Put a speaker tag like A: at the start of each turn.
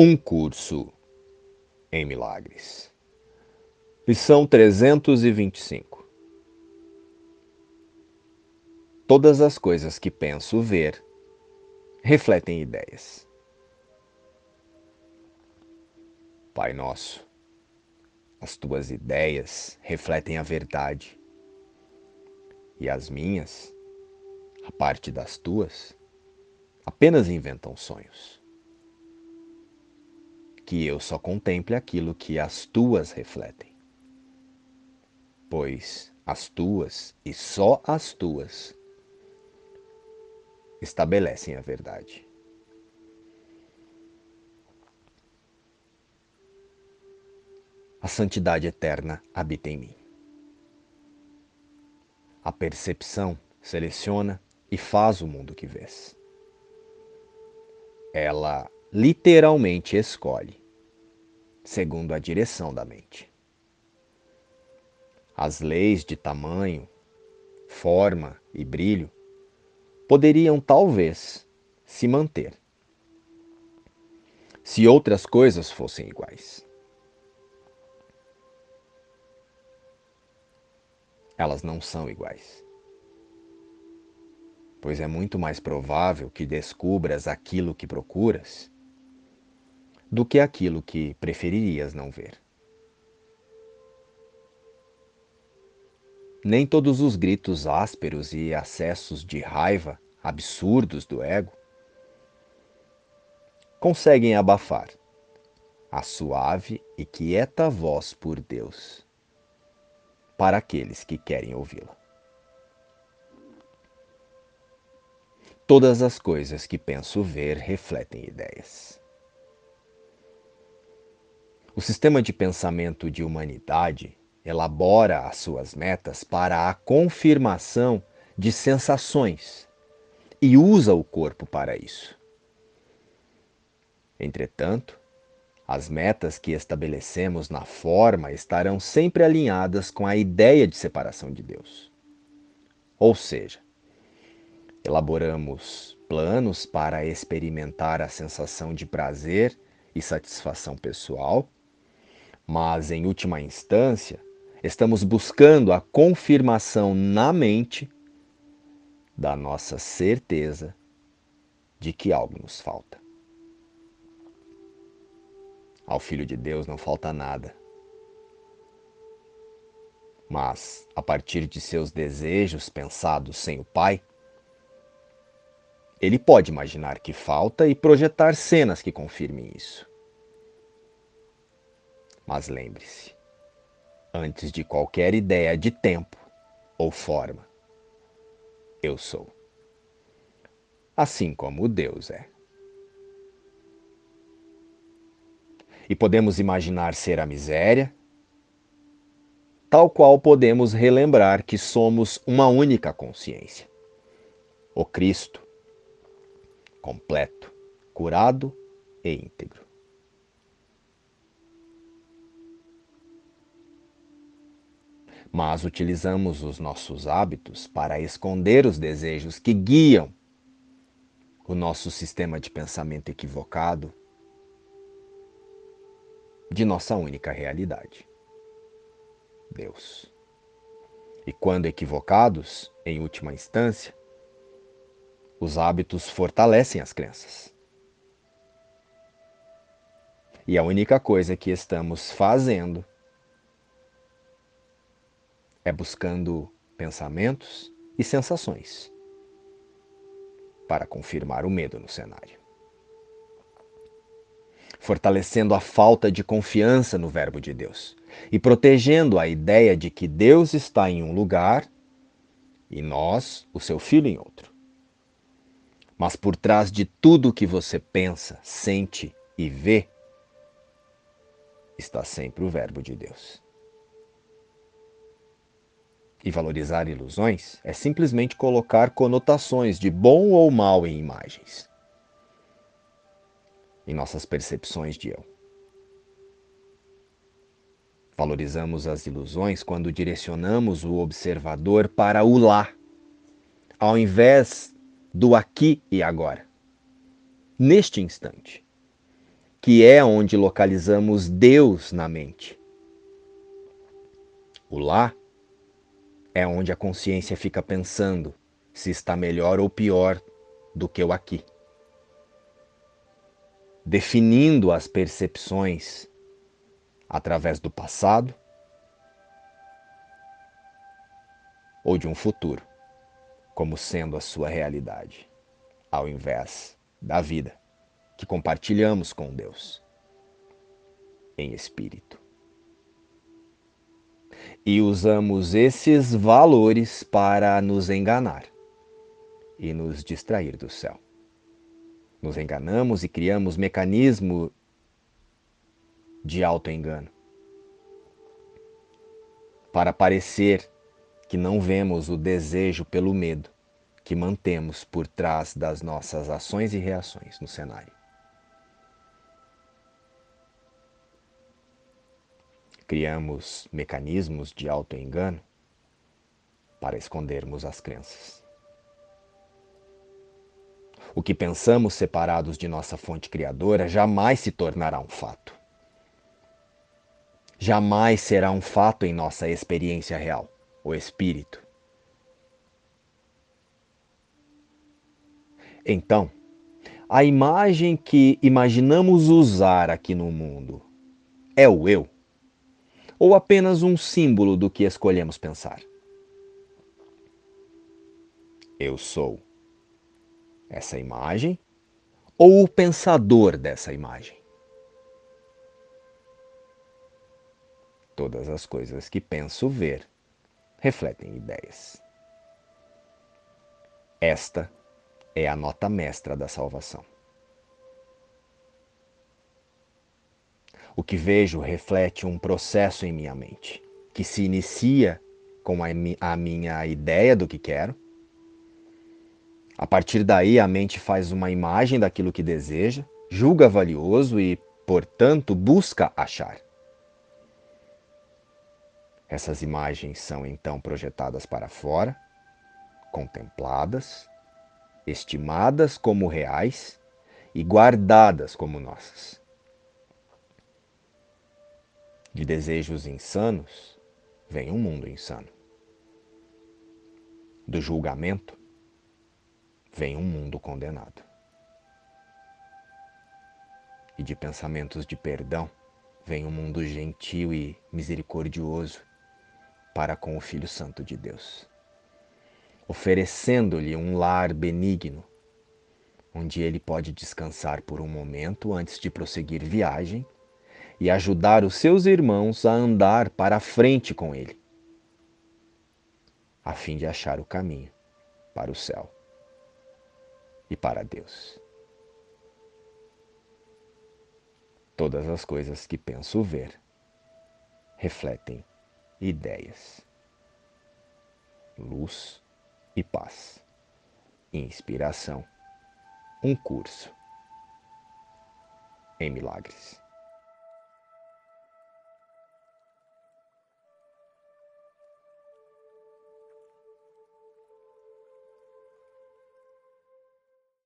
A: Um curso em milagres. Lição 325. Todas as coisas que penso ver refletem ideias. Pai nosso, as tuas ideias refletem a verdade e as minhas, a parte das tuas, apenas inventam sonhos que eu só contemple aquilo que as tuas refletem. Pois as tuas, e só as tuas, estabelecem a verdade. A santidade eterna habita em mim. A percepção seleciona e faz o mundo que vês. Ela literalmente escolhe, segundo a direção da mente. As leis de tamanho, forma e brilho poderiam talvez se manter se outras coisas fossem iguais. Elas não são iguais pois é muito mais provável que descubras aquilo que procuras do que aquilo que preferirias não ver. Nem todos os gritos ásperos e acessos de raiva absurdos do ego conseguem abafar a suave e quieta voz por Deus para aqueles que querem ouvi-la. Todas as coisas que penso ver refletem ideias. O sistema de pensamento de humanidade elabora as suas metas para a confirmação de sensações e usa o corpo para isso. Entretanto, as metas que estabelecemos na forma estarão sempre alinhadas com a ideia de separação de Deus. Ou seja, elaboramos planos para experimentar a sensação de prazer e satisfação pessoal mas, em última instância, estamos buscando a confirmação na mente da nossa certeza de que algo nos falta. Ao Filho de Deus não falta nada. Mas, a partir de seus desejos pensados sem o Pai, ele pode imaginar que falta e projetar cenas que confirmem isso. Mas lembre-se, antes de qualquer ideia de tempo ou forma, eu sou. Assim como Deus é. E podemos imaginar ser a miséria, tal qual podemos relembrar que somos uma única consciência. O Cristo, completo, curado e íntegro. Mas utilizamos os nossos hábitos para esconder os desejos que guiam o nosso sistema de pensamento equivocado de nossa única realidade, Deus. E quando equivocados, em última instância, os hábitos fortalecem as crenças. E a única coisa que estamos fazendo é buscando pensamentos e sensações para confirmar o medo no cenário. Fortalecendo a falta de confiança no Verbo de Deus e protegendo a ideia de que Deus está em um lugar e nós, o seu filho, em outro. Mas por trás de tudo que você pensa, sente e vê, está sempre o Verbo de Deus. E valorizar ilusões é simplesmente colocar conotações de bom ou mal em imagens, em nossas percepções de eu. Valorizamos as ilusões quando direcionamos o observador para o lá, ao invés do aqui e agora, neste instante, que é onde localizamos Deus na mente. O lá é onde a consciência fica pensando se está melhor ou pior do que o aqui. Definindo as percepções através do passado ou de um futuro como sendo a sua realidade, ao invés da vida que compartilhamos com Deus em espírito. E usamos esses valores para nos enganar e nos distrair do céu. Nos enganamos e criamos mecanismo de autoengano para parecer que não vemos o desejo pelo medo que mantemos por trás das nossas ações e reações no cenário. Criamos mecanismos de autoengano para escondermos as crenças. O que pensamos separados de nossa fonte criadora jamais se tornará um fato. Jamais será um fato em nossa experiência real, o espírito. Então, a imagem que imaginamos usar aqui no mundo é o eu? Ou apenas um símbolo do que escolhemos pensar? Eu sou essa imagem ou o pensador dessa imagem? Todas as coisas que penso ver refletem ideias. Esta é a nota mestra da salvação. O que vejo reflete um processo em minha mente, que se inicia com a minha ideia do que quero a partir daí, a mente faz uma imagem daquilo que deseja, julga valioso e, portanto, busca achar. Essas imagens são então projetadas para fora, contempladas, estimadas como reais e guardadas como nossas. De desejos insanos vem um mundo insano. Do julgamento vem um mundo condenado. E de pensamentos de perdão vem um mundo gentil e misericordioso para com o Filho Santo de Deus, oferecendo-lhe um lar benigno, onde ele pode descansar por um momento antes de prosseguir viagem e ajudar os seus irmãos a andar para a frente com ele, a fim de achar o caminho para o céu e para Deus. Todas as coisas que penso ver refletem ideias, luz e paz, inspiração, um curso em milagres.